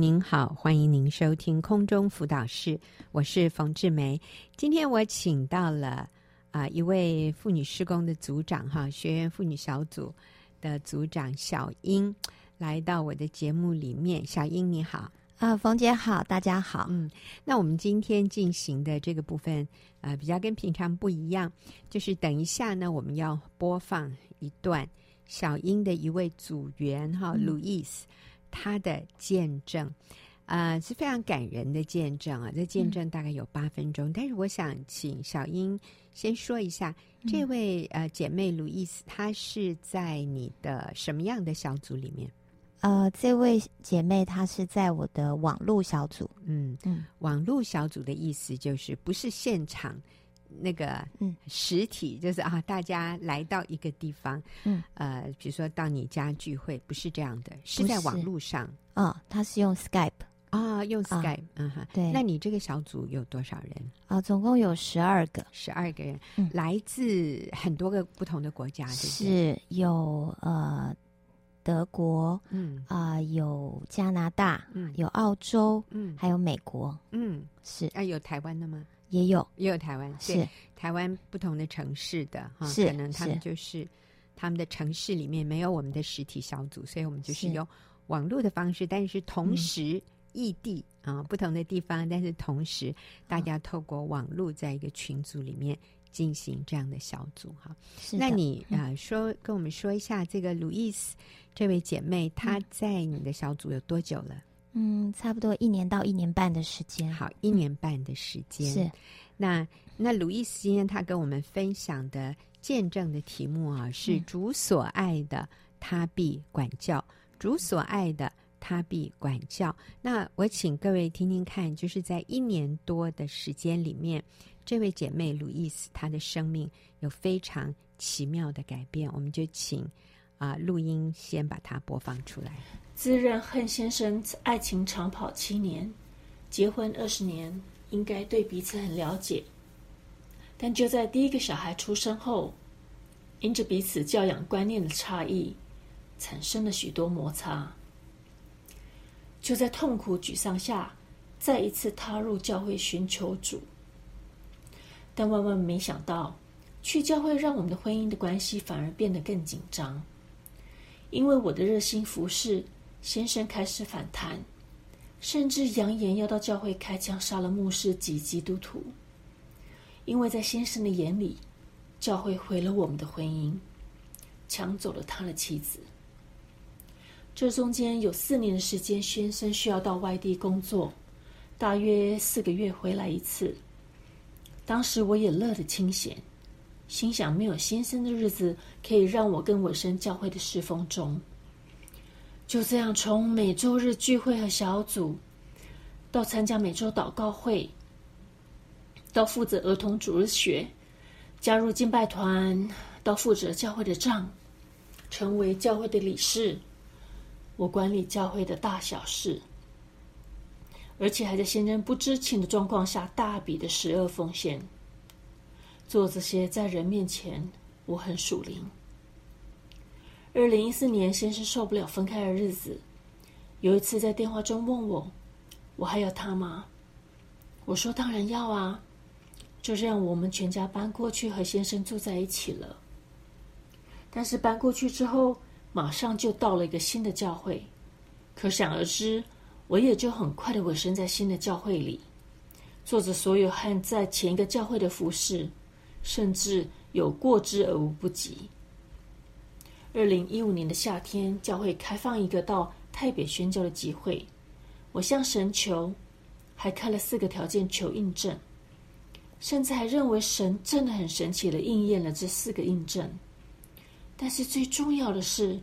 您好，欢迎您收听空中辅导室，我是冯志梅。今天我请到了啊、呃、一位妇女施工的组长哈，学员妇女小组的组长小英来到我的节目里面。小英你好，啊、呃，冯姐好，大家好。嗯，那我们今天进行的这个部分啊、呃，比较跟平常不一样，就是等一下呢，我们要播放一段小英的一位组员哈，路易斯。他的见证，啊、呃，是非常感人的见证啊！这见证大概有八分钟，嗯、但是我想请小英先说一下，嗯、这位呃姐妹路易斯，她是在你的什么样的小组里面？呃，这位姐妹她是在我的网络小组。嗯嗯，网络小组的意思就是不是现场。那个嗯，实体就是啊，大家来到一个地方，嗯，呃，比如说到你家聚会，不是这样的，是在网络上。啊，他是用 Skype 啊，用 Skype，嗯哈，对。那你这个小组有多少人？啊？总共有十二个，十二个人，来自很多个不同的国家，是有呃德国，嗯。啊，有加拿大，嗯，有澳洲，嗯，还有美国，嗯，是。啊，有台湾的吗？也有，也有台湾，是。台湾不同的城市的哈，可能他们就是他们的城市里面没有我们的实体小组，所以我们就是用网络的方式，但是同时异地啊，不同的地方，但是同时大家透过网络在一个群组里面进行这样的小组哈。那你啊说跟我们说一下这个路易斯这位姐妹，她在你的小组有多久了？嗯，差不多一年到一年半的时间。好，一年半的时间。是，那那路易斯今天他跟我们分享的见证的题目啊，是主所爱的，他必管教；嗯、主所爱的，他必管教。那我请各位听听看，就是在一年多的时间里面，这位姐妹路易斯她的生命有非常奇妙的改变。我们就请啊录音先把它播放出来。自认恨先生爱情长跑七年，结婚二十年，应该对彼此很了解。但就在第一个小孩出生后，因着彼此教养观念的差异，产生了许多摩擦。就在痛苦沮丧下，再一次踏入教会寻求主。但万万没想到，去教会让我们的婚姻的关系反而变得更紧张，因为我的热心服侍。先生开始反弹，甚至扬言要到教会开枪杀了牧师及基督徒。因为在先生的眼里，教会毁了我们的婚姻，抢走了他的妻子。这中间有四年的时间，先生需要到外地工作，大约四个月回来一次。当时我也乐得清闲，心想没有先生的日子，可以让我更委身教会的侍奉中。就这样，从每周日聚会和小组，到参加每周祷告会，到负责儿童主日学，加入敬拜团，到负责教会的账，成为教会的理事，我管理教会的大小事，而且还在先生不知情的状况下大笔的十二奉献。做这些在人面前，我很属灵。二零一四年，先生受不了分开的日子。有一次在电话中问我：“我还要他吗？”我说：“当然要啊！”就这样，我们全家搬过去和先生住在一起了。但是搬过去之后，马上就到了一个新的教会，可想而知，我也就很快的委身在新的教会里，做着所有和在前一个教会的服事，甚至有过之而无不及。二零一五年的夏天，教会开放一个到泰北宣教的机会，我向神求，还开了四个条件求印证，甚至还认为神真的很神奇的应验了这四个印证。但是最重要的是，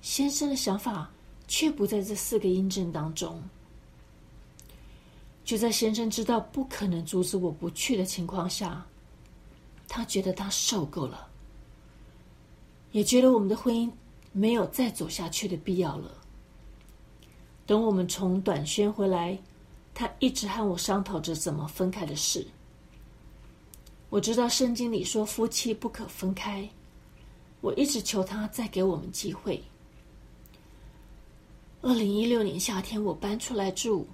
先生的想法却不在这四个印证当中。就在先生知道不可能阻止我不去的情况下，他觉得他受够了。也觉得我们的婚姻没有再走下去的必要了。等我们从短宣回来，他一直和我商讨着怎么分开的事。我知道圣经里说夫妻不可分开，我一直求他再给我们机会。二零一六年夏天，我搬出来住，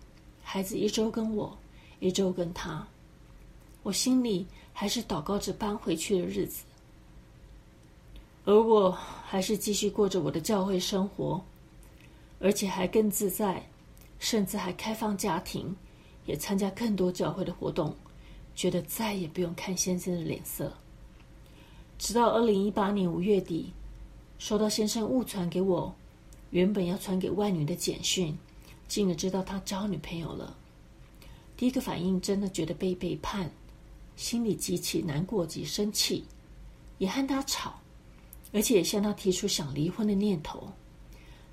孩子一周跟我，一周跟他，我心里还是祷告着搬回去的日子，而我还是继续过着我的教会生活，而且还更自在，甚至还开放家庭，也参加更多教会的活动，觉得再也不用看先生的脸色。直到二零一八年五月底，收到先生误传给我，原本要传给外女的简讯，进而知道他交女朋友了。第一个反应真的觉得被背叛，心里极其难过及生气，也和他吵，而且向他提出想离婚的念头，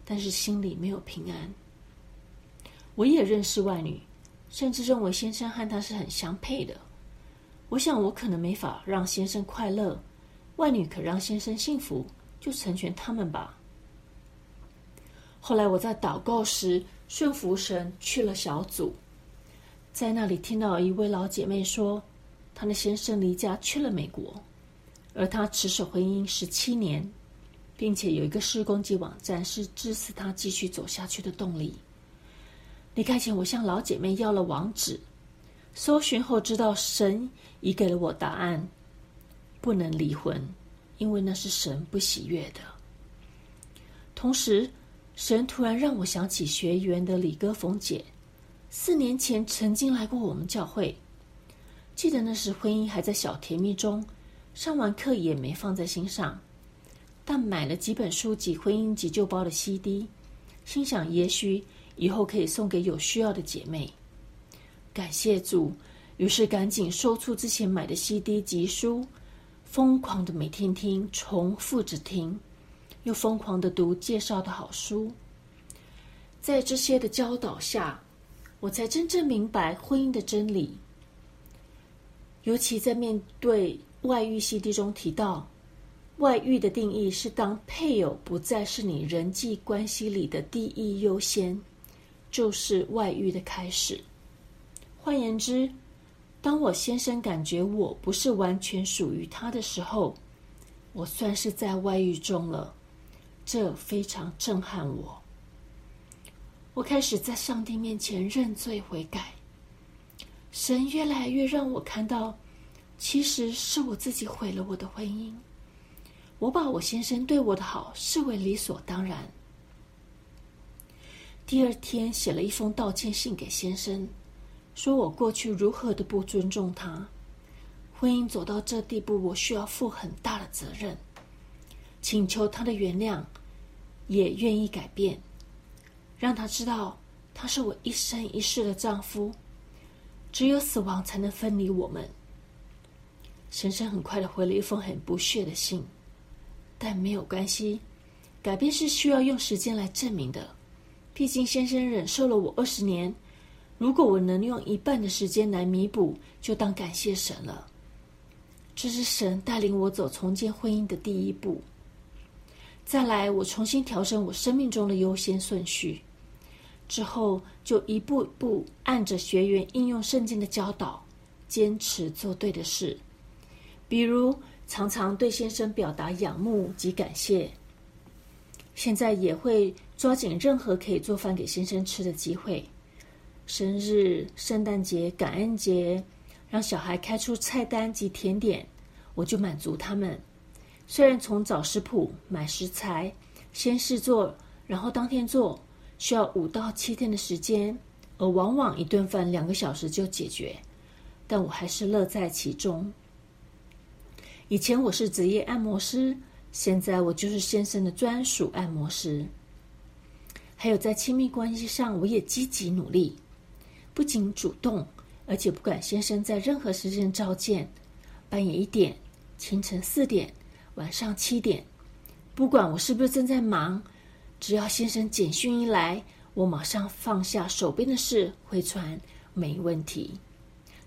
但是心里没有平安。我也认识外女，甚至认为先生和她是很相配的。我想我可能没法让先生快乐。外女可让先生幸福，就成全他们吧。后来我在祷告时顺服神，去了小组，在那里听到一位老姐妹说，她的先生离家去了美国，而她持守婚姻十七年，并且有一个施工及网站是支持她继续走下去的动力。离开前，我向老姐妹要了网址，搜寻后知道神已给了我答案。不能离婚，因为那是神不喜悦的。同时，神突然让我想起学员的李哥冯姐，四年前曾经来过我们教会。记得那时婚姻还在小甜蜜中，上完课也没放在心上，但买了几本书籍、婚姻急救包的 CD，心想也许以后可以送给有需要的姐妹。感谢主，于是赶紧收出之前买的 CD 及书。疯狂的每天听，重复着听，又疯狂的读介绍的好书。在这些的教导下，我才真正明白婚姻的真理。尤其在面对外遇 CD 中提到，外遇的定义是当配偶不再是你人际关系里的第一优先，就是外遇的开始。换言之，当我先生感觉我不是完全属于他的时候，我算是在外遇中了，这非常震撼我。我开始在上帝面前认罪悔改，神越来越让我看到，其实是我自己毁了我的婚姻。我把我先生对我的好视为理所当然。第二天写了一封道歉信给先生。说我过去如何的不尊重他，婚姻走到这地步，我需要负很大的责任，请求他的原谅，也愿意改变，让他知道他是我一生一世的丈夫，只有死亡才能分离我们。先生很快的回了一封很不屑的信，但没有关系，改变是需要用时间来证明的，毕竟先生忍受了我二十年。如果我能用一半的时间来弥补，就当感谢神了。这是神带领我走重建婚姻的第一步。再来，我重新调整我生命中的优先顺序，之后就一步一步按着学员应用圣经的教导，坚持做对的事。比如，常常对先生表达仰慕及感谢。现在也会抓紧任何可以做饭给先生吃的机会。生日、圣诞节、感恩节，让小孩开出菜单及甜点，我就满足他们。虽然从找食谱、买食材、先试做，然后当天做，需要五到七天的时间，而往往一顿饭两个小时就解决，但我还是乐在其中。以前我是职业按摩师，现在我就是先生的专属按摩师。还有在亲密关系上，我也积极努力。不仅主动，而且不管先生在任何时间召见，半夜一点、清晨四点、晚上七点，不管我是不是正在忙，只要先生简讯一来，我马上放下手边的事回传，没问题。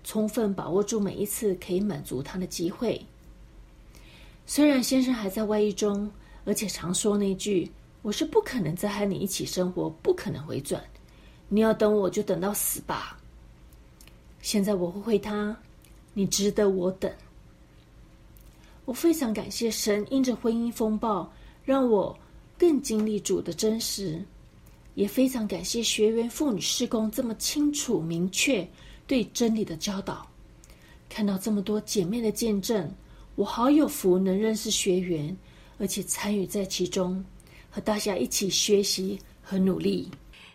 充分把握住每一次可以满足他的机会。虽然先生还在外遇中，而且常说那句“我是不可能再和你一起生活，不可能回转”。你要等我，就等到死吧。现在我会回他，你值得我等。我非常感谢神，因着婚姻风暴，让我更经历主的真实，也非常感谢学员妇女事工这么清楚明确对真理的教导。看到这么多姐妹的见证，我好有福能认识学员，而且参与在其中，和大家一起学习和努力。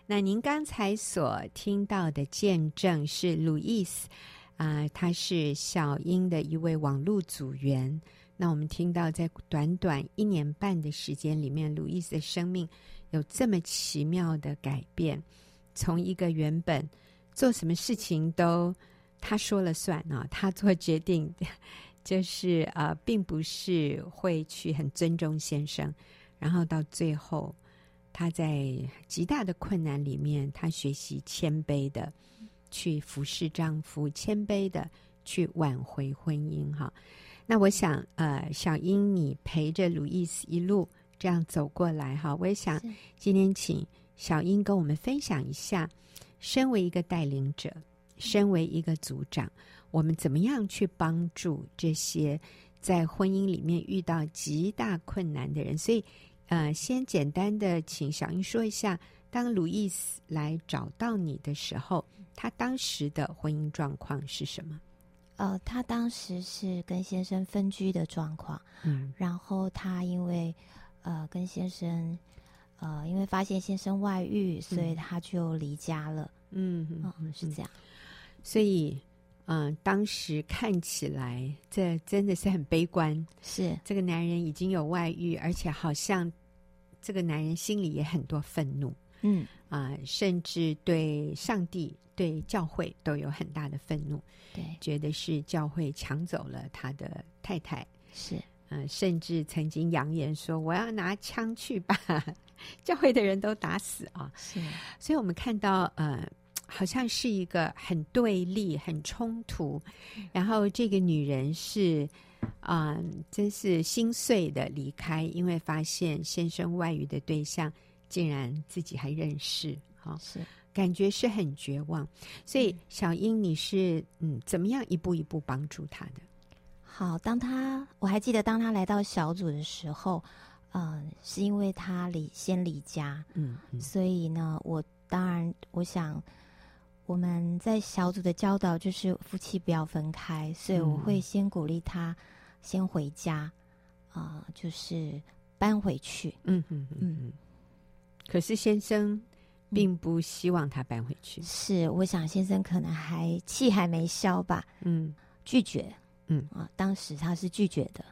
那您刚才所听到的见证是路易斯啊，他是小英的一位网络组员。那我们听到，在短短一年半的时间里面，路易斯的生命有这么奇妙的改变，从一个原本做什么事情都他说了算啊，他做决定，就是呃，并不是会去很尊重先生，然后到最后。她在极大的困难里面，她学习谦卑的去服侍丈夫，谦卑的去挽回婚姻。哈，那我想，呃，小英，你陪着路易斯一路这样走过来，哈，我也想今天请小英跟我们分享一下，身为一个带领者，身为一个组长，我们怎么样去帮助这些在婚姻里面遇到极大困难的人？所以。呃，先简单的请小英说一下，当路易斯来找到你的时候，他当时的婚姻状况是什么？呃，他当时是跟先生分居的状况，嗯，然后他因为呃跟先生呃因为发现先生外遇，所以他就离家了，嗯嗯，嗯，是这样，所以。嗯，当时看起来这真的是很悲观。是这个男人已经有外遇，而且好像这个男人心里也很多愤怒。嗯啊，甚至对上帝、对教会都有很大的愤怒。对，觉得是教会抢走了他的太太。是嗯，甚至曾经扬言说：“我要拿枪去把 教会的人都打死啊！”是，所以我们看到呃。好像是一个很对立、很冲突，然后这个女人是，啊、呃，真是心碎的离开，因为发现先生外遇的对象竟然自己还认识，哈、哦，是感觉是很绝望。所以小英，你是嗯，怎么样一步一步帮助他的？好，当他我还记得，当他来到小组的时候，嗯、呃，是因为他离先离家，嗯，嗯，所以呢，我当然我想。我们在小组的教导就是夫妻不要分开，所以我会先鼓励他先回家，啊、呃，就是搬回去。嗯嗯嗯。可是先生并不希望他搬回去。是，我想先生可能还气还没消吧。嗯，拒绝。嗯啊，当时他是拒绝的，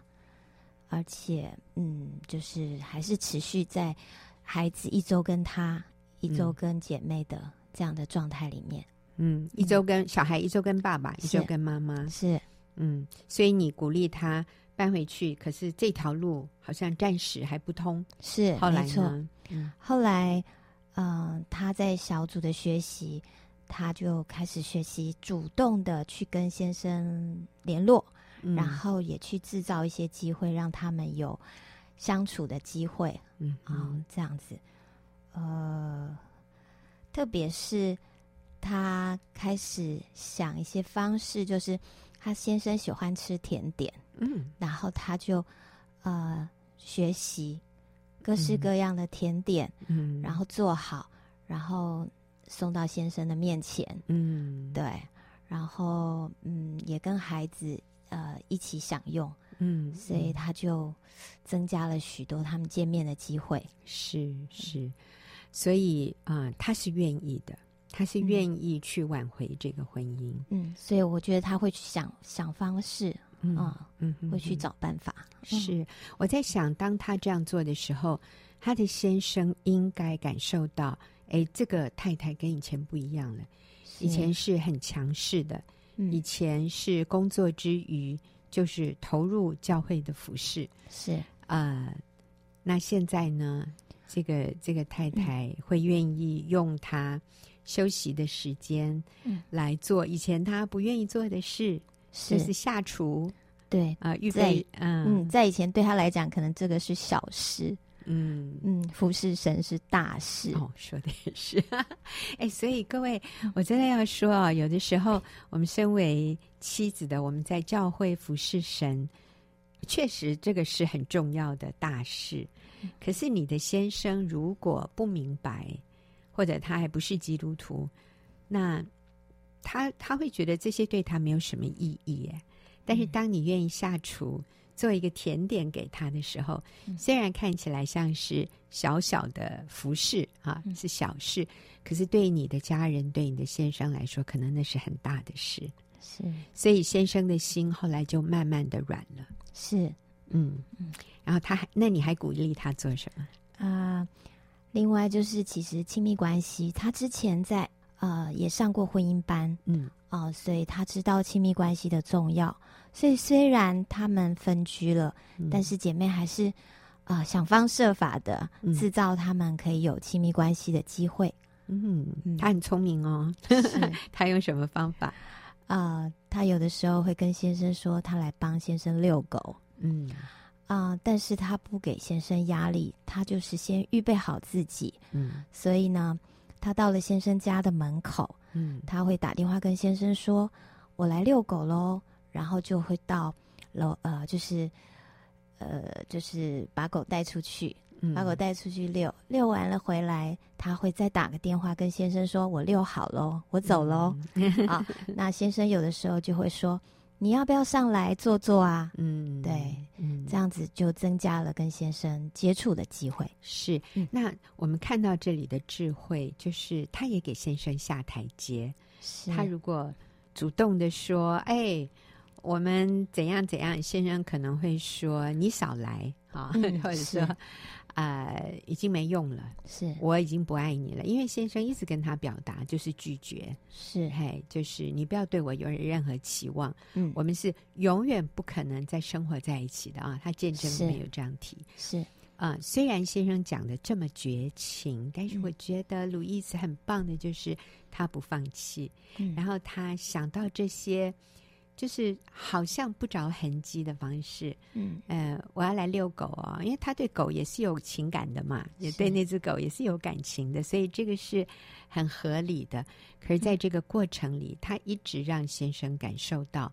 而且嗯，就是还是持续在孩子一周跟他，一周跟姐妹的。这样的状态里面，嗯，一周跟小孩，一周跟爸爸，一周跟妈妈，是，嗯，所以你鼓励他搬回去，可是这条路好像暂时还不通，是，后来呢？后来，嗯、呃，他在小组的学习，他就开始学习主动的去跟先生联络，嗯、然后也去制造一些机会，让他们有相处的机会，嗯，啊、哦，这样子，呃。特别是他开始想一些方式，就是他先生喜欢吃甜点，嗯，然后他就呃学习各式各样的甜点，嗯，然后做好，然后送到先生的面前，嗯，对，然后嗯也跟孩子呃一起享用，嗯，所以他就增加了许多他们见面的机会，是是。是所以啊、呃，他是愿意的，他是愿意去挽回这个婚姻。嗯，所以我觉得他会去想想方式，嗯嗯，会去找办法。是我在想，当他这样做的时候，他的先生应该感受到，哎，这个太太跟以前不一样了。以前是很强势的，以前是工作之余就是投入教会的服侍。是啊、呃，那现在呢？这个这个太太会愿意用她休息的时间来做以前他不愿意做的事，是就是下厨。对啊，预备嗯嗯，在以前对他来讲，可能这个是小事。嗯嗯，服侍神是大事。哦，说的也是。哎，所以各位，我真的要说啊，有的时候我们身为妻子的，我们在教会服侍神，确实这个是很重要的大事。可是你的先生如果不明白，或者他还不是基督徒，那他他会觉得这些对他没有什么意义耶。但是当你愿意下厨做一个甜点给他的时候，嗯、虽然看起来像是小小的服饰啊，是小事，可是对你的家人、对你的先生来说，可能那是很大的事。是，所以先生的心后来就慢慢的软了。是，嗯嗯。然后他还，那你还鼓励他做什么啊、呃？另外就是，其实亲密关系，他之前在呃也上过婚姻班，嗯啊、呃，所以他知道亲密关系的重要。所以虽然他们分居了，嗯、但是姐妹还是啊、呃、想方设法的制造他们可以有亲密关系的机会。嗯，他很聪明哦。他用什么方法？啊、呃，他有的时候会跟先生说，他来帮先生遛狗。嗯啊、呃，但是他不给先生压力，他就是先预备好自己。嗯，所以呢，他到了先生家的门口，嗯，他会打电话跟先生说：“我来遛狗喽。”然后就会到楼呃，就是呃，就是把狗带出去。把狗带出去遛，遛完了回来，他会再打个电话跟先生说：“我遛好喽，我走喽。嗯”啊，那先生有的时候就会说：“你要不要上来坐坐啊？”嗯，对，嗯，这样子就增加了跟先生接触的机会。是，那我们看到这里的智慧，就是他也给先生下台阶。是他如果主动的说：“哎，我们怎样怎样？”先生可能会说：“你少来啊，嗯、或者说。”呃，已经没用了。是，我已经不爱你了，因为先生一直跟他表达就是拒绝，是，嘿，就是你不要对我有任何期望。嗯，我们是永远不可能再生活在一起的啊。他见证没有这样提，是啊、呃。虽然先生讲的这么绝情，但是我觉得路易斯很棒的，就是他不放弃，嗯，然后他想到这些。就是好像不着痕迹的方式，嗯，呃，我要来遛狗哦，因为他对狗也是有情感的嘛，也对那只狗也是有感情的，所以这个是很合理的。可是，在这个过程里，嗯，他一直让先生感受到，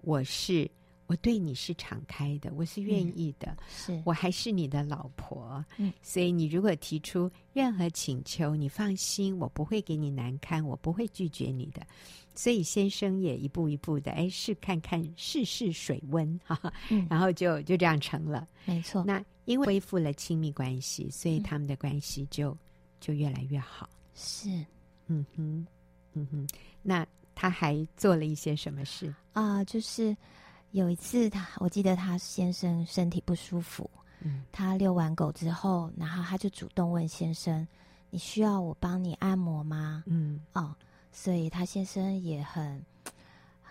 我是。我对你是敞开的，我是愿意的，嗯、是我还是你的老婆，嗯，所以你如果提出任何请求，你放心，我不会给你难堪，我不会拒绝你的。所以先生也一步一步的，哎，试看看试试水温，哈 然后就就这样成了，没错。那因为恢复了亲密关系，所以他们的关系就、嗯、就越来越好。是，嗯哼，嗯哼。那他还做了一些什么事啊、呃？就是。有一次他，我记得他先生身体不舒服，嗯，他遛完狗之后，然后他就主动问先生：“你需要我帮你按摩吗？”嗯，哦，所以他先生也很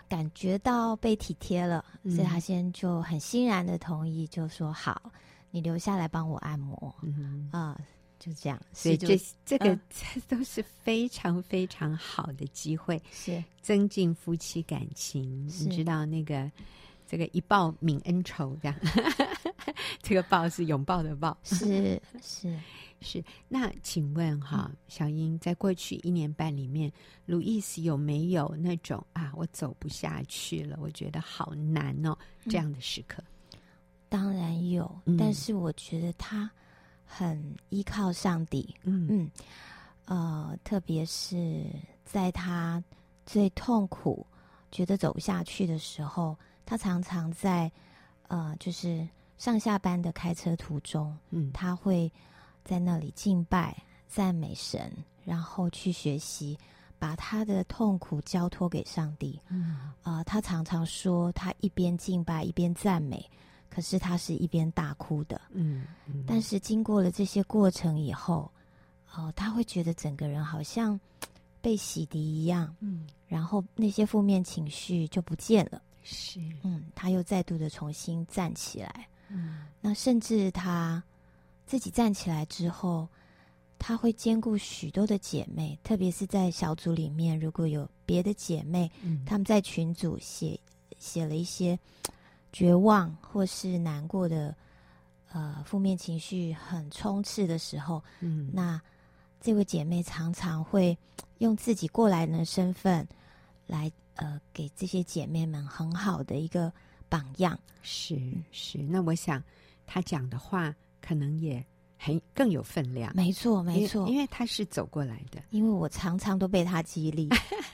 感觉到被体贴了，嗯，所以他先就很欣然的同意，就说：“好，你留下来帮我按摩。”嗯啊，呃，就这样，所以这这个这都是非常非常好的机会，是增进夫妻感情。你知道那个。这个一报泯恩仇，这样，这个报是拥抱的抱，是是 是。那请问哈，小英，在过去一年半里面，路易斯有没有那种啊，我走不下去了，我觉得好难哦，这样的时刻？嗯、当然有，但是我觉得他很依靠上帝。嗯嗯，呃，特别是在他最痛苦、觉得走不下去的时候。他常常在，呃，就是上下班的开车途中，嗯，他会在那里敬拜、赞美神，然后去学习，把他的痛苦交托给上帝。嗯，啊、呃，他常常说，他一边敬拜一边赞美，可是他是一边大哭的。嗯，嗯，但是经过了这些过程以后，哦、呃，他会觉得整个人好像被洗涤一样，嗯，然后那些负面情绪就不见了。是，嗯，他又再度的重新站起来，嗯，那甚至他自己站起来之后，他会兼顾许多的姐妹，特别是在小组里面，如果有别的姐妹，嗯，他们在群组写写了一些绝望或是难过的，呃，负面情绪很充斥的时候，嗯，那这位姐妹常常会用自己过来人的身份来。呃，给这些姐妹们很好的一个榜样。是是，那我想他讲的话可能也很更有分量。没错，没错，因为他是走过来的。因为我常常都被他激励，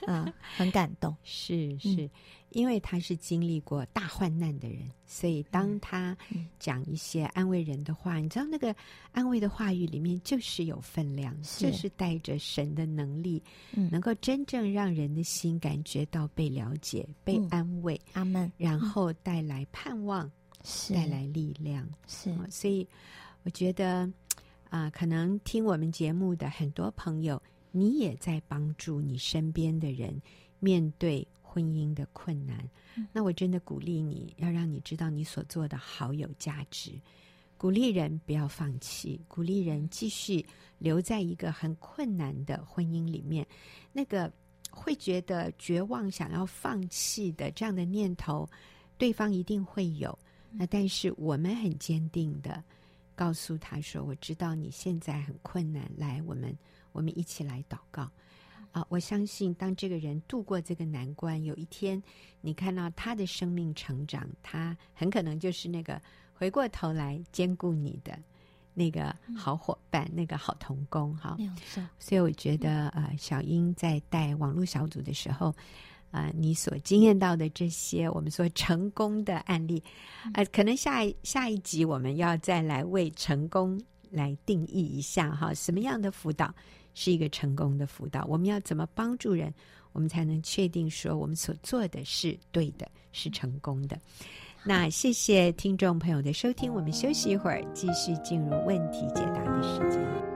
啊，很感动。是是。嗯因为他是经历过大患难的人，所以当他讲一些安慰人的话，你知道那个安慰的话语里面就是有分量，就是带着神的能力，能够真正让人的心感觉到被了解、被安慰。阿门。然后带来盼望，带来力量。是，所以我觉得啊，可能听我们节目的很多朋友，你也在帮助你身边的人面对婚姻的困难，那我真的鼓励你，要让你知道你所做的好有价值。鼓励人不要放弃，鼓励人继续留在一个很困难的婚姻里面。那个会觉得绝望、想要放弃的这样的念头，对方一定会有。那但是我们很坚定的告诉他说：“我知道你现在很困难，来，我们我们一起来祷告。”啊，我相信当这个人度过这个难关，有一天你看到他的生命成长，他很可能就是那个回过头来兼顾你的那个好伙伴，嗯、那个好同工。哈，所以我觉得，呃，小英在带网络小组的时候，呃，你所经验到的这些我们说成功的案例，呃，可能下一下一集我们要再来为成功来定义一下哈，什么样的辅导是一个成功的辅导，我们要怎么帮助人，我们才能确定说我们所做的是对的，是成功的。那谢谢听众朋友的收听，我们休息一会儿，继续进入问题解答的时间。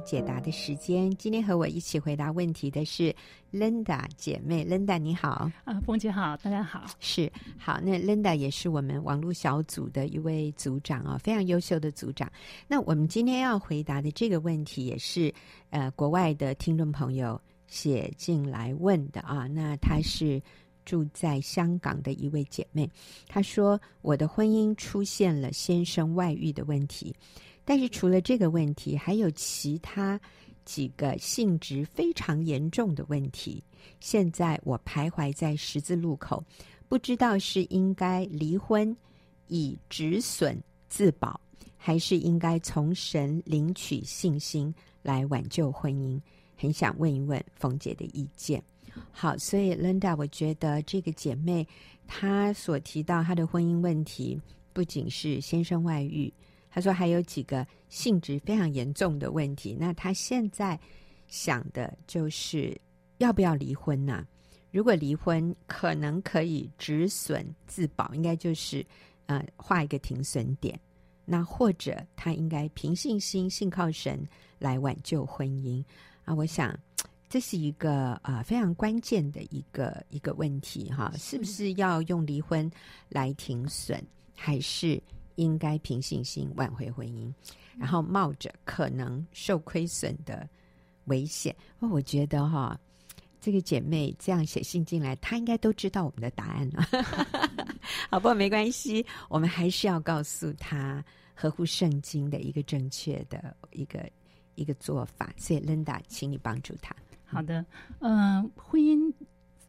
解答的时间，今天和我一起回答问题的是 Linda 姐妹，Linda 你好，啊，凤姐好，大家好，是好，那 Linda 也是我们网络小组的一位组长啊，非常优秀的组长。那我们今天要回答的这个问题，也是呃国外的听众朋友写进来问的啊。那她是住在香港的一位姐妹，她说我的婚姻出现了先生外遇的问题。但是除了这个问题，还有其他几个性质非常严重的问题。现在我徘徊在十字路口，不知道是应该离婚以止损自保，还是应该从神领取信心来挽救婚姻。很想问一问冯姐的意见。好，所以 Linda，我觉得这个姐妹她所提到她的婚姻问题，不仅是先生外遇。他说还有几个性质非常严重的问题，那他现在想的就是要不要离婚呢、啊？如果离婚，可能可以止损自保，应该就是呃画一个停损点。那或者他应该凭信心信靠神来挽救婚姻啊？我想这是一个啊、呃、非常关键的一个一个问题哈，是不是要用离婚来停损，还是？应该凭信心挽回婚姻，然后冒着可能受亏损的危险。哦，我觉得哈，这个姐妹这样写信进来，她应该都知道我们的答案了。好，不过没关系，我们还是要告诉她合乎圣经的一个正确的一个一个做法。所以，Linda，请你帮助她。好的，嗯、呃，婚姻，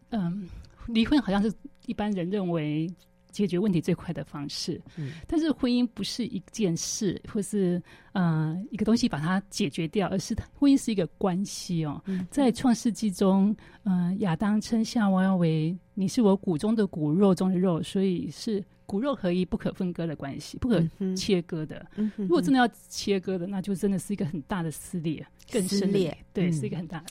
嗯、呃，离婚好像是一般人认为。解决问题最快的方式，嗯，但是婚姻不是一件事，或是呃一个东西把它解决掉，而是婚姻是一个关系哦。嗯、在创世纪中，嗯、呃，亚当称夏娃为“你是我骨中的骨，肉中的肉”，所以是骨肉合一、不可分割的关系，不可切割的。嗯、如果真的要切割的，那就真的是一个很大的撕裂，更撕裂，对，嗯、是一个很大的。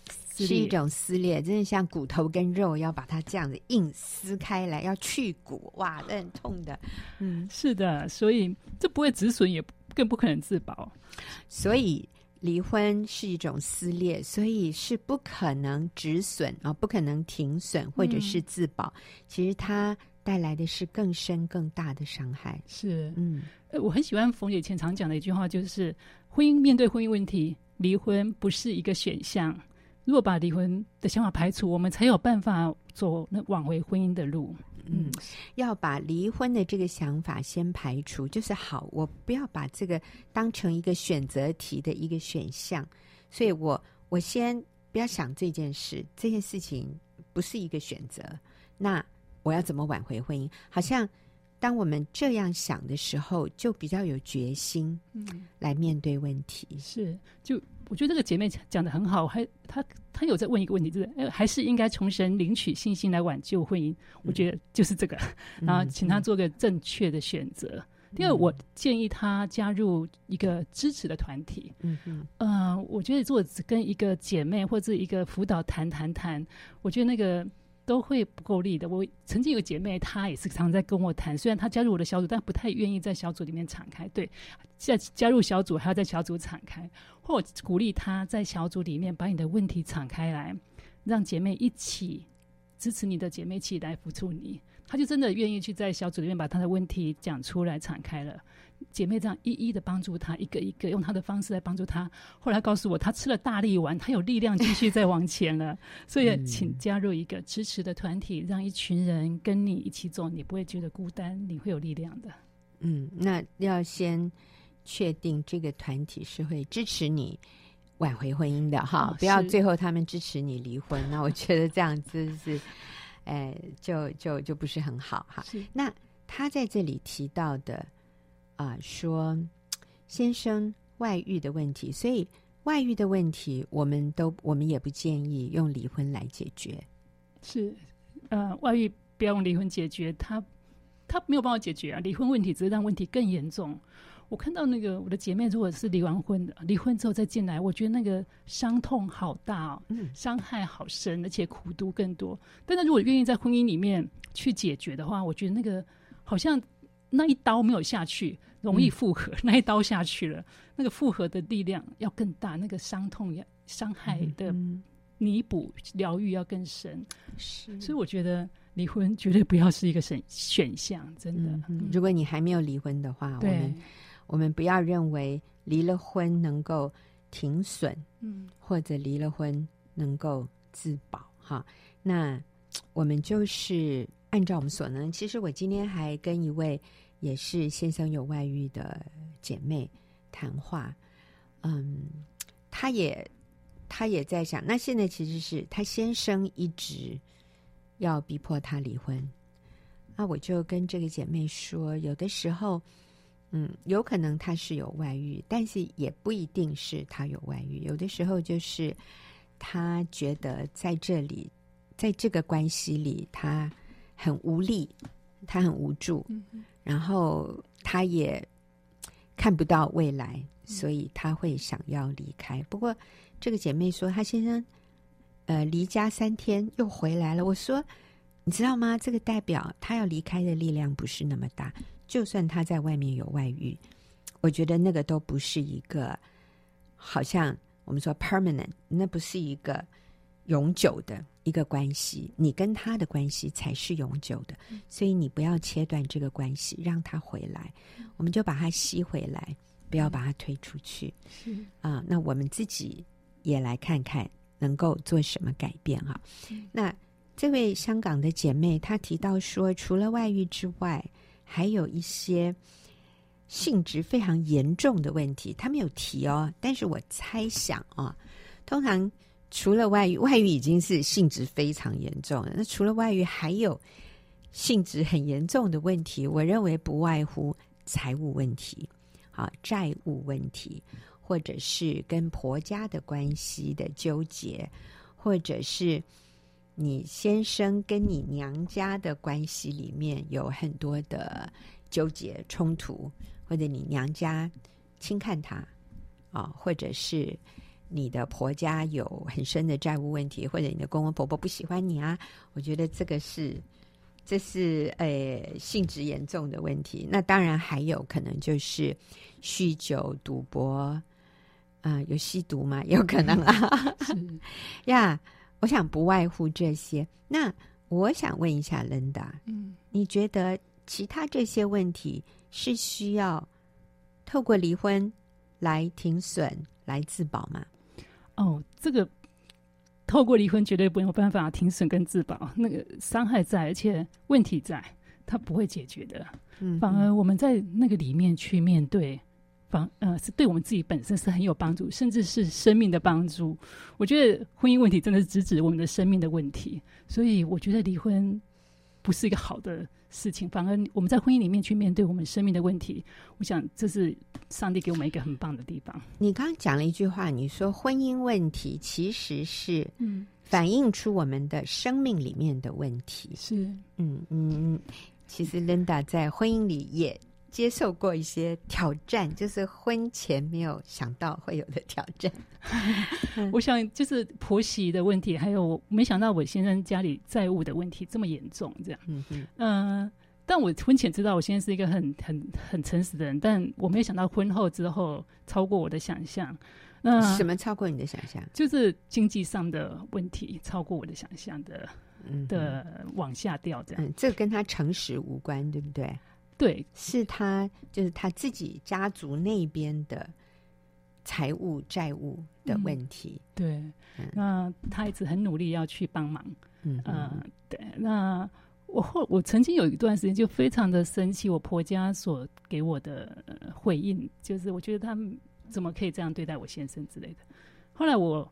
是一种撕裂，真的像骨头跟肉要把它这样子硬撕开来，要去骨，哇，那很痛的。嗯，是的，所以这不会止损，也更不可能自保。所以离婚是一种撕裂，所以是不可能止损啊，不可能停损或者是自保。嗯、其实它带来的是更深更大的伤害。是，嗯，我很喜欢冯姐前常讲的一句话，就是婚姻面对婚姻问题，离婚不是一个选项。如果把离婚的想法排除，我们才有办法走那挽回婚姻的路。嗯，要把离婚的这个想法先排除，就是好，我不要把这个当成一个选择题的一个选项，所以我我先不要想这件事，这件事情不是一个选择，那我要怎么挽回婚姻？好像。当我们这样想的时候，就比较有决心，嗯，来面对问题。嗯、是，就我觉得这个姐妹讲的很好，还她她有在问一个问题，就是哎，还是应该从神领取信心来挽救婚姻？嗯、我觉得就是这个，然后请她做个正确的选择。嗯、第二，我建议她加入一个支持的团体。嗯嗯，呃，我觉得如果只跟一个姐妹或者一个辅导谈谈谈，我觉得那个。都会不够力的。我曾经有个姐妹，她也是常在跟我谈，虽然她加入我的小组，但不太愿意在小组里面敞开。对，在加入小组还要在小组敞开，或鼓励她在小组里面把你的问题敞开来，让姐妹一起支持你的姐妹一起来辅助你。她就真的愿意去在小组里面把她的问题讲出来，敞开了。姐妹这样一一的帮助他，一个一个用他的方式来帮助他。后来告诉我，他吃了大力丸，他有力量继续再往前了。所以，请加入一个支持的团体，让一群人跟你一起走，你不会觉得孤单，你会有力量的。嗯，那要先确定这个团体是会支持你挽回婚姻的哈，哦、不要最后他们支持你离婚。那我觉得这样子是，哎，就就就不是很好哈。是那他在这里提到的。啊、呃，说先生外遇的问题，所以外遇的问题，我们都我们也不建议用离婚来解决。是，呃，外遇不要用离婚解决，他他没有办法解决啊。离婚问题只是让问题更严重。我看到那个我的姐妹，如果是离完婚的，离婚之后再进来，我觉得那个伤痛好大哦，嗯，伤害好深，而且苦毒更多。但是如果愿意在婚姻里面去解决的话，我觉得那个好像。那一刀没有下去，容易复合；嗯、那一刀下去了，那个复合的力量要更大，那个伤痛要伤害的弥补疗愈要更深。是，所以我觉得离婚绝对不要是一个选选项，真的。如果你还没有离婚的话，我们我们不要认为离了婚能够停损，嗯，或者离了婚能够自保。哈，那我们就是。按照我们所能，其实我今天还跟一位也是先生有外遇的姐妹谈话，嗯，她也她也在想，那现在其实是她先生一直要逼迫她离婚，那我就跟这个姐妹说，有的时候，嗯，有可能他是有外遇，但是也不一定是他有外遇，有的时候就是他觉得在这里，在这个关系里，他。很无力，他很无助，然后他也看不到未来，所以他会想要离开。不过，这个姐妹说，她先生呃离家三天又回来了。我说，你知道吗？这个代表他要离开的力量不是那么大。就算他在外面有外遇，我觉得那个都不是一个，好像我们说 permanent，那不是一个。永久的一个关系，你跟他的关系才是永久的，所以你不要切断这个关系，让他回来，我们就把他吸回来，不要把他推出去。是啊，那我们自己也来看看能够做什么改变哈。那这位香港的姐妹她提到说，除了外遇之外，还有一些性质非常严重的问题，她没有提哦，但是我猜想啊，通常。除了外遇，外遇已经是性质非常严重了。那除了外遇，还有性质很严重的问题，我认为不外乎财务问题、啊债务问题，或者是跟婆家的关系的纠结，或者是你先生跟你娘家的关系里面有很多的纠结冲突，或者你娘家轻看他啊，或者是。你的婆家有很深的债务问题，或者你的公公婆婆不喜欢你啊？我觉得这个是，这是呃性质严重的问题。那当然还有可能就是酗酒、赌博，啊、呃，有吸毒吗？有可能啊。呀，yeah, 我想不外乎这些。那我想问一下 Linda，嗯，你觉得其他这些问题是需要透过离婚来停损、来自保吗？哦，这个透过离婚绝对没有办法停损跟自保，那个伤害在，而且问题在，它不会解决的。嗯，反而我们在那个里面去面对，反呃是对我们自己本身是很有帮助，甚至是生命的帮助。我觉得婚姻问题真的是直指我们的生命的问题，所以我觉得离婚不是一个好的事情，反而我们在婚姻里面去面对我们生命的问题，我想这是上帝给我们一个很棒的地方。你刚刚讲了一句话，你说婚姻问题其实是嗯反映出我们的生命里面的问题，是嗯嗯，其实 Linda 在婚姻里也。接受过一些挑战，就是婚前没有想到会有的挑战。我想就是婆媳的问题，还有没想到我先生家里债务的问题这么严重，这样。嗯嗯。呃，但我婚前知道我先生是一个很很很诚实的人，但我没有想到婚后之后超过我的想象。那什么超过你的想象？就是经济上的问题超过我的想象的，嗯，的往下掉这样。嗯，这跟他诚实无关，对不对？对，是他就是他自己家族那边的财务债务的问题。嗯、对，嗯、那他一直很努力要去帮忙。嗯，嗯、呃，对。那我后我曾经有一段时间就非常的生气，我婆家所给我的回应，就是我觉得他们怎么可以这样对待我先生之类的。后来我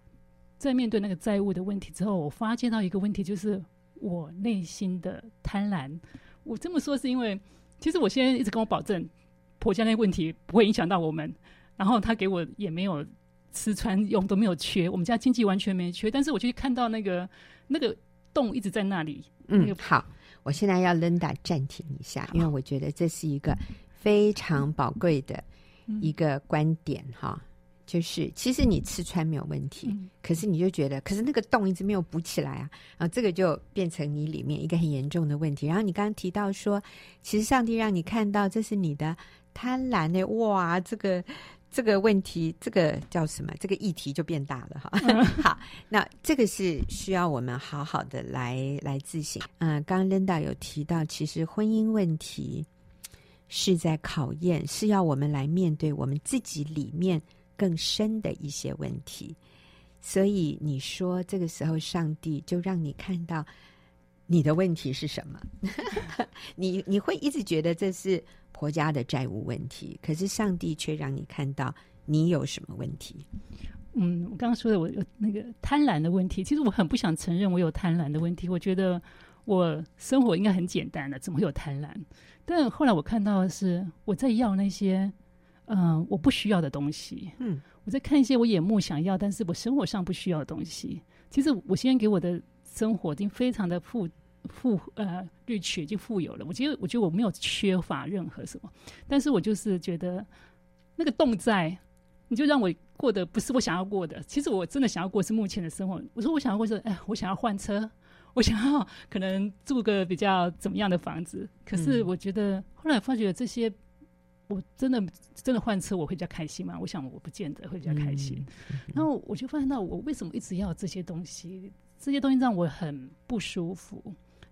在面对那个债务的问题之后，我发现到一个问题，就是我内心的贪婪。我这么说是因为。其实我现在一直跟我保证，婆家那问题不会影响到我们，然后他给我也没有吃穿用都没有缺，我们家经济完全没缺。但是我就看到那个那个洞一直在那里。嗯，那个、好，我现在要 Linda 暂停一下，因为我觉得这是一个非常宝贵的一个观点哈。嗯就是，其实你吃穿没有问题，嗯、可是你就觉得，可是那个洞一直没有补起来啊，然后这个就变成你里面一个很严重的问题。然后你刚刚提到说，其实上帝让你看到这是你的贪婪的，哇，这个这个问题，这个叫什么？这个议题就变大了哈。嗯、好，那这个是需要我们好好的来来自省。嗯，刚刚 Linda 有提到，其实婚姻问题是在考验，是要我们来面对我们自己里面。更深的一些问题，所以你说这个时候上帝就让你看到你的问题是什么？你你会一直觉得这是婆家的债务问题，可是上帝却让你看到你有什么问题？嗯，我刚刚说的我有那个贪婪的问题，其实我很不想承认我有贪婪的问题。我觉得我生活应该很简单的，怎么会有贪婪？但后来我看到的是我在要那些。嗯、呃，我不需要的东西。嗯，我在看一些我眼目想要，但是我生活上不需要的东西。其实我现在给我的生活已经非常的富富呃，rich 已经富有了。我觉得，我觉得我没有缺乏任何什么，但是我就是觉得那个洞在，你就让我过得不是我想要过的。其实我真的想要过是目前的生活。我说我想要过是，哎，我想要换车，我想要可能住个比较怎么样的房子。可是我觉得后来发觉这些。我真的真的换车，我会比较开心吗？我想我不见得会比较开心。然后我就发现到，我为什么一直要这些东西？这些东西让我很不舒服。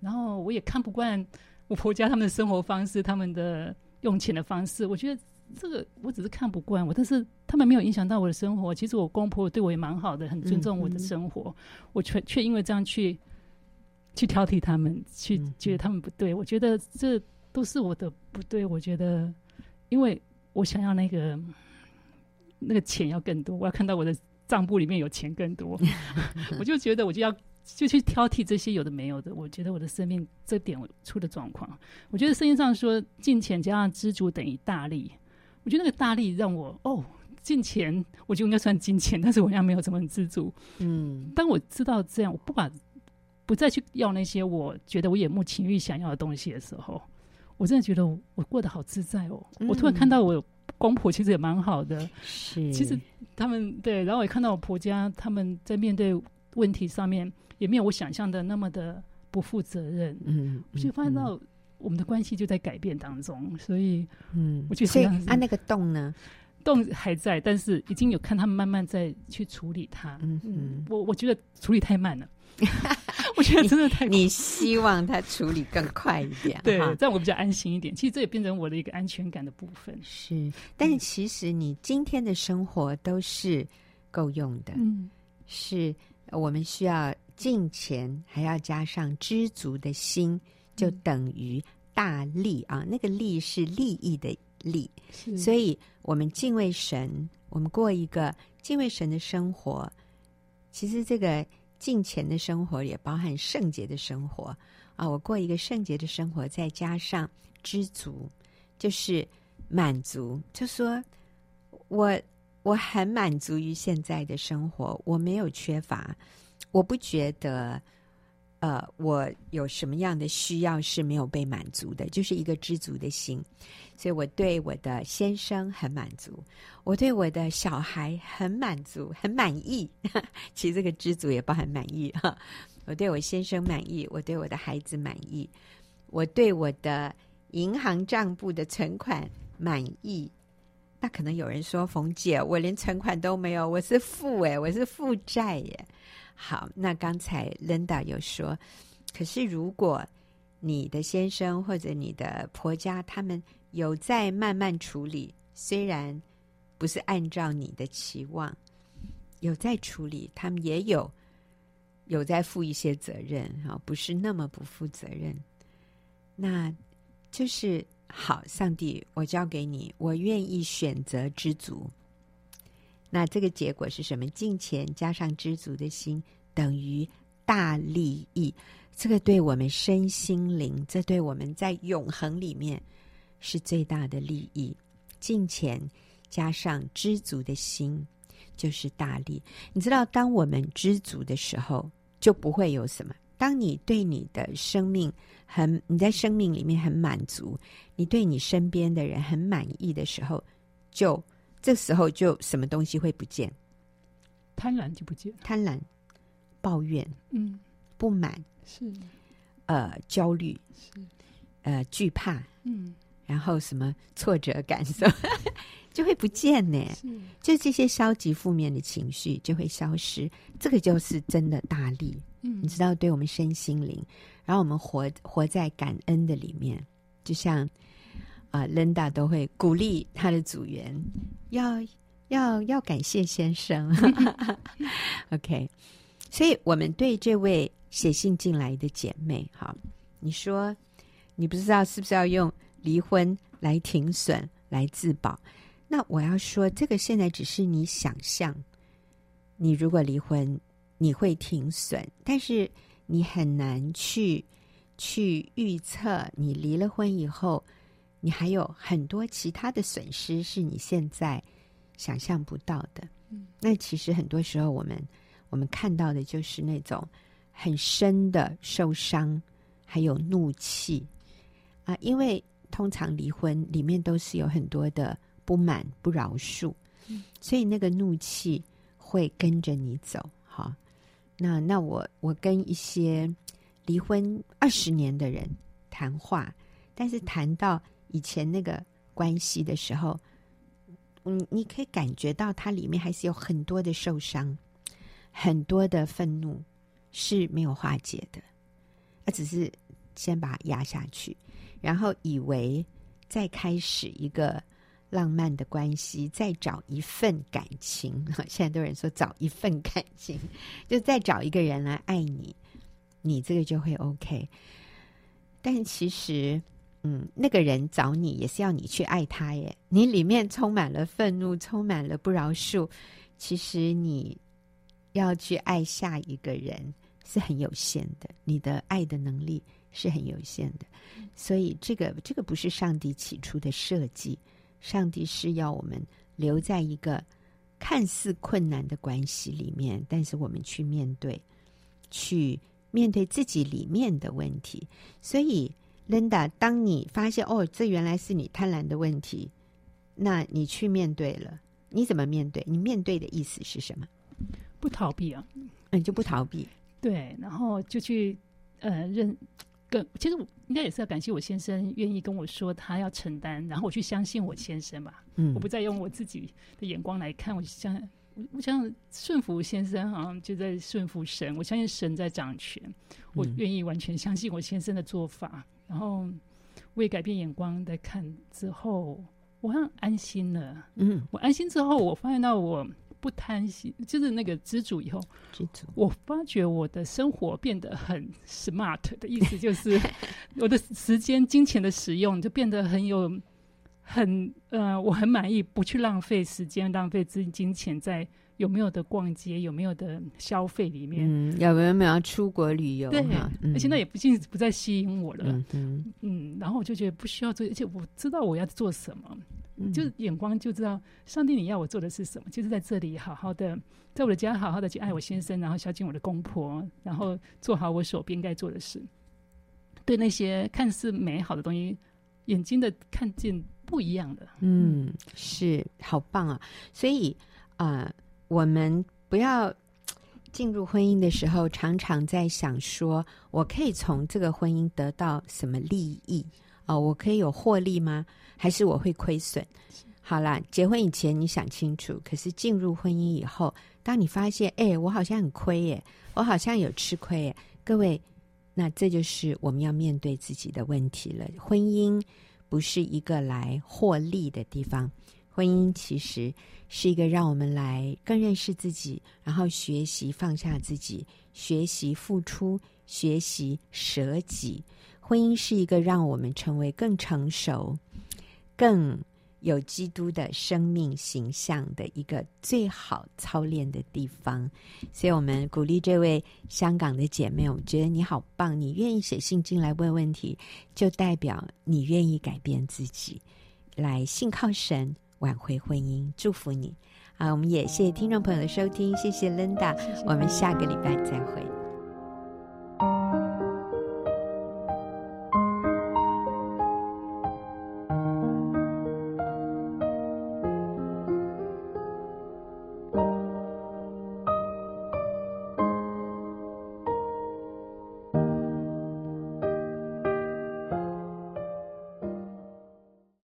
然后我也看不惯我婆家他们的生活方式，他们的用钱的方式。我觉得这个我只是看不惯我，但是他们没有影响到我的生活。其实我公婆对我也蛮好的，很尊重我的生活。我却却因为这样去去挑剔他们，去觉得他们不对。我觉得这都是我的不对。我觉得。因为我想要那个那个钱要更多，我要看到我的账簿里面有钱更多，我就觉得我就要就去挑剔这些有的没有的。我觉得我的生命这点我出的状况。我觉得圣经上说金钱加上知足等于大力，我觉得那个大力让我哦，金钱我就应该算金钱，但是我好像没有怎么很知足。嗯，当我知道这样，我不把不再去要那些我觉得我眼目情欲想要的东西的时候。我真的觉得我过得好自在哦！嗯、我突然看到我公婆其实也蛮好的，是其实他们对，然后我也看到我婆家他们在面对问题上面也没有我想象的那么的不负责任。嗯，我就发现到我们的关系就在改变当中，所以嗯，我觉得所以啊，那个洞呢，洞还在，但是已经有看他们慢慢在去处理它。嗯嗯，我我觉得处理太慢了。我觉得真的太你，你希望他处理更快一点，对，这样我比较安心一点。其实这也变成我的一个安全感的部分。是，但是其实你今天的生活都是够用的，嗯，是我们需要进钱，还要加上知足的心，就等于大利啊。那个利是利益的利，所以我们敬畏神，我们过一个敬畏神的生活。其实这个金钱的生活也包含圣洁的生活啊。我过一个圣洁的生活，再加上知足，就是满足，就说我。我很满足于现在的生活，我没有缺乏，我不觉得，呃，我有什么样的需要是没有被满足的，就是一个知足的心。所以我对我的先生很满足，我对我的小孩很满足，很满意。其实这个知足也包含满意哈。我对我先生满意，我对我的孩子满意，我对我的银行账簿的存款满意。那可能有人说：“冯姐，我连存款都没有，我是负诶，我是负债耶。”好，那刚才 Linda 有说，可是如果你的先生或者你的婆家他们有在慢慢处理，虽然不是按照你的期望，有在处理，他们也有有在负一些责任啊，不是那么不负责任，那就是。好，上帝，我交给你，我愿意选择知足。那这个结果是什么？敬虔加上知足的心，等于大利益。这个对我们身心灵，这对我们在永恒里面是最大的利益。敬虔加上知足的心，就是大利。你知道，当我们知足的时候，就不会有什么。当你对你的生命很，你在生命里面很满足，你对你身边的人很满意的时候，就这时候就什么东西会不见？贪婪就不见，贪婪、抱怨、嗯，不满是，呃，焦虑是，呃，惧怕，嗯，然后什么挫折感受 就会不见呢？是，就这些消极负面的情绪就会消失，这个就是真的大力。嗯，你知道，对我们身心灵，然后我们活活在感恩的里面，就像啊、呃，Linda 都会鼓励他的组员要要要感谢先生。OK，所以我们对这位写信进来的姐妹，哈，你说你不知道是不是要用离婚来停损来自保？那我要说，这个现在只是你想象，你如果离婚。你会停损，但是你很难去去预测，你离了婚以后，你还有很多其他的损失是你现在想象不到的。嗯，那其实很多时候，我们我们看到的就是那种很深的受伤，还有怒气啊，因为通常离婚里面都是有很多的不满、不饶恕，嗯，所以那个怒气会跟着你走，哈。那那我我跟一些离婚二十年的人谈话，但是谈到以前那个关系的时候，嗯，你可以感觉到它里面还是有很多的受伤，很多的愤怒是没有化解的，他只是先把它压下去，然后以为再开始一个。浪漫的关系，再找一份感情。现在都有人说找一份感情，就再找一个人来爱你，你这个就会 OK。但其实，嗯，那个人找你也是要你去爱他耶。你里面充满了愤怒，充满了不饶恕，其实你要去爱下一个人是很有限的，你的爱的能力是很有限的。所以，这个这个不是上帝起初的设计。上帝是要我们留在一个看似困难的关系里面，但是我们去面对，去面对自己里面的问题。所以，Linda，当你发现哦，这原来是你贪婪的问题，那你去面对了，你怎么面对？你面对的意思是什么？不逃避啊，嗯，就不逃避。对，然后就去呃认。其实我应该也是要感谢我先生愿意跟我说他要承担，然后我去相信我先生吧。嗯，我不再用我自己的眼光来看，我相我我想顺服先生，好像就在顺服神。我相信神在掌权，我愿意完全相信我先生的做法。然后我也改变眼光来看之后，我好像安心了。嗯，我安心之后，我发现到我不贪心，就是那个知足以后，知足，我发觉我的生活变得很 smart 的意思，就是 我的时间、金钱的使用就变得很有很呃，我很满意，不去浪费时间、浪费资金钱在。有没有的逛街，有没有的消费里面？嗯，有没有没有要出国旅游？对，而且那也不仅不再吸引我了。嗯嗯，嗯，然后我就觉得不需要做，而且我知道我要做什么，嗯、就是眼光就知道上帝你要我做的是什么，就是在这里好好的，在我的家好好的去爱我先生，然后孝敬我的公婆，然后做好我手边该做的事。对那些看似美好的东西，眼睛的看见不一样的。嗯，是好棒啊！所以啊。呃我们不要进入婚姻的时候，常常在想说，我可以从这个婚姻得到什么利益？哦，我可以有获利吗？还是我会亏损？好啦，结婚以前你想清楚，可是进入婚姻以后，当你发现，哎，我好像很亏耶，我好像有吃亏耶，各位，那这就是我们要面对自己的问题了。婚姻不是一个来获利的地方。婚姻其实是一个让我们来更认识自己，然后学习放下自己，学习付出，学习舍己。婚姻是一个让我们成为更成熟、更有基督的生命形象的一个最好操练的地方。所以，我们鼓励这位香港的姐妹，我觉得你好棒，你愿意写信进来问问题，就代表你愿意改变自己，来信靠神。挽回婚姻，祝福你！啊，我们也谢谢听众朋友的收听，谢谢 Linda，我们下个礼拜再会。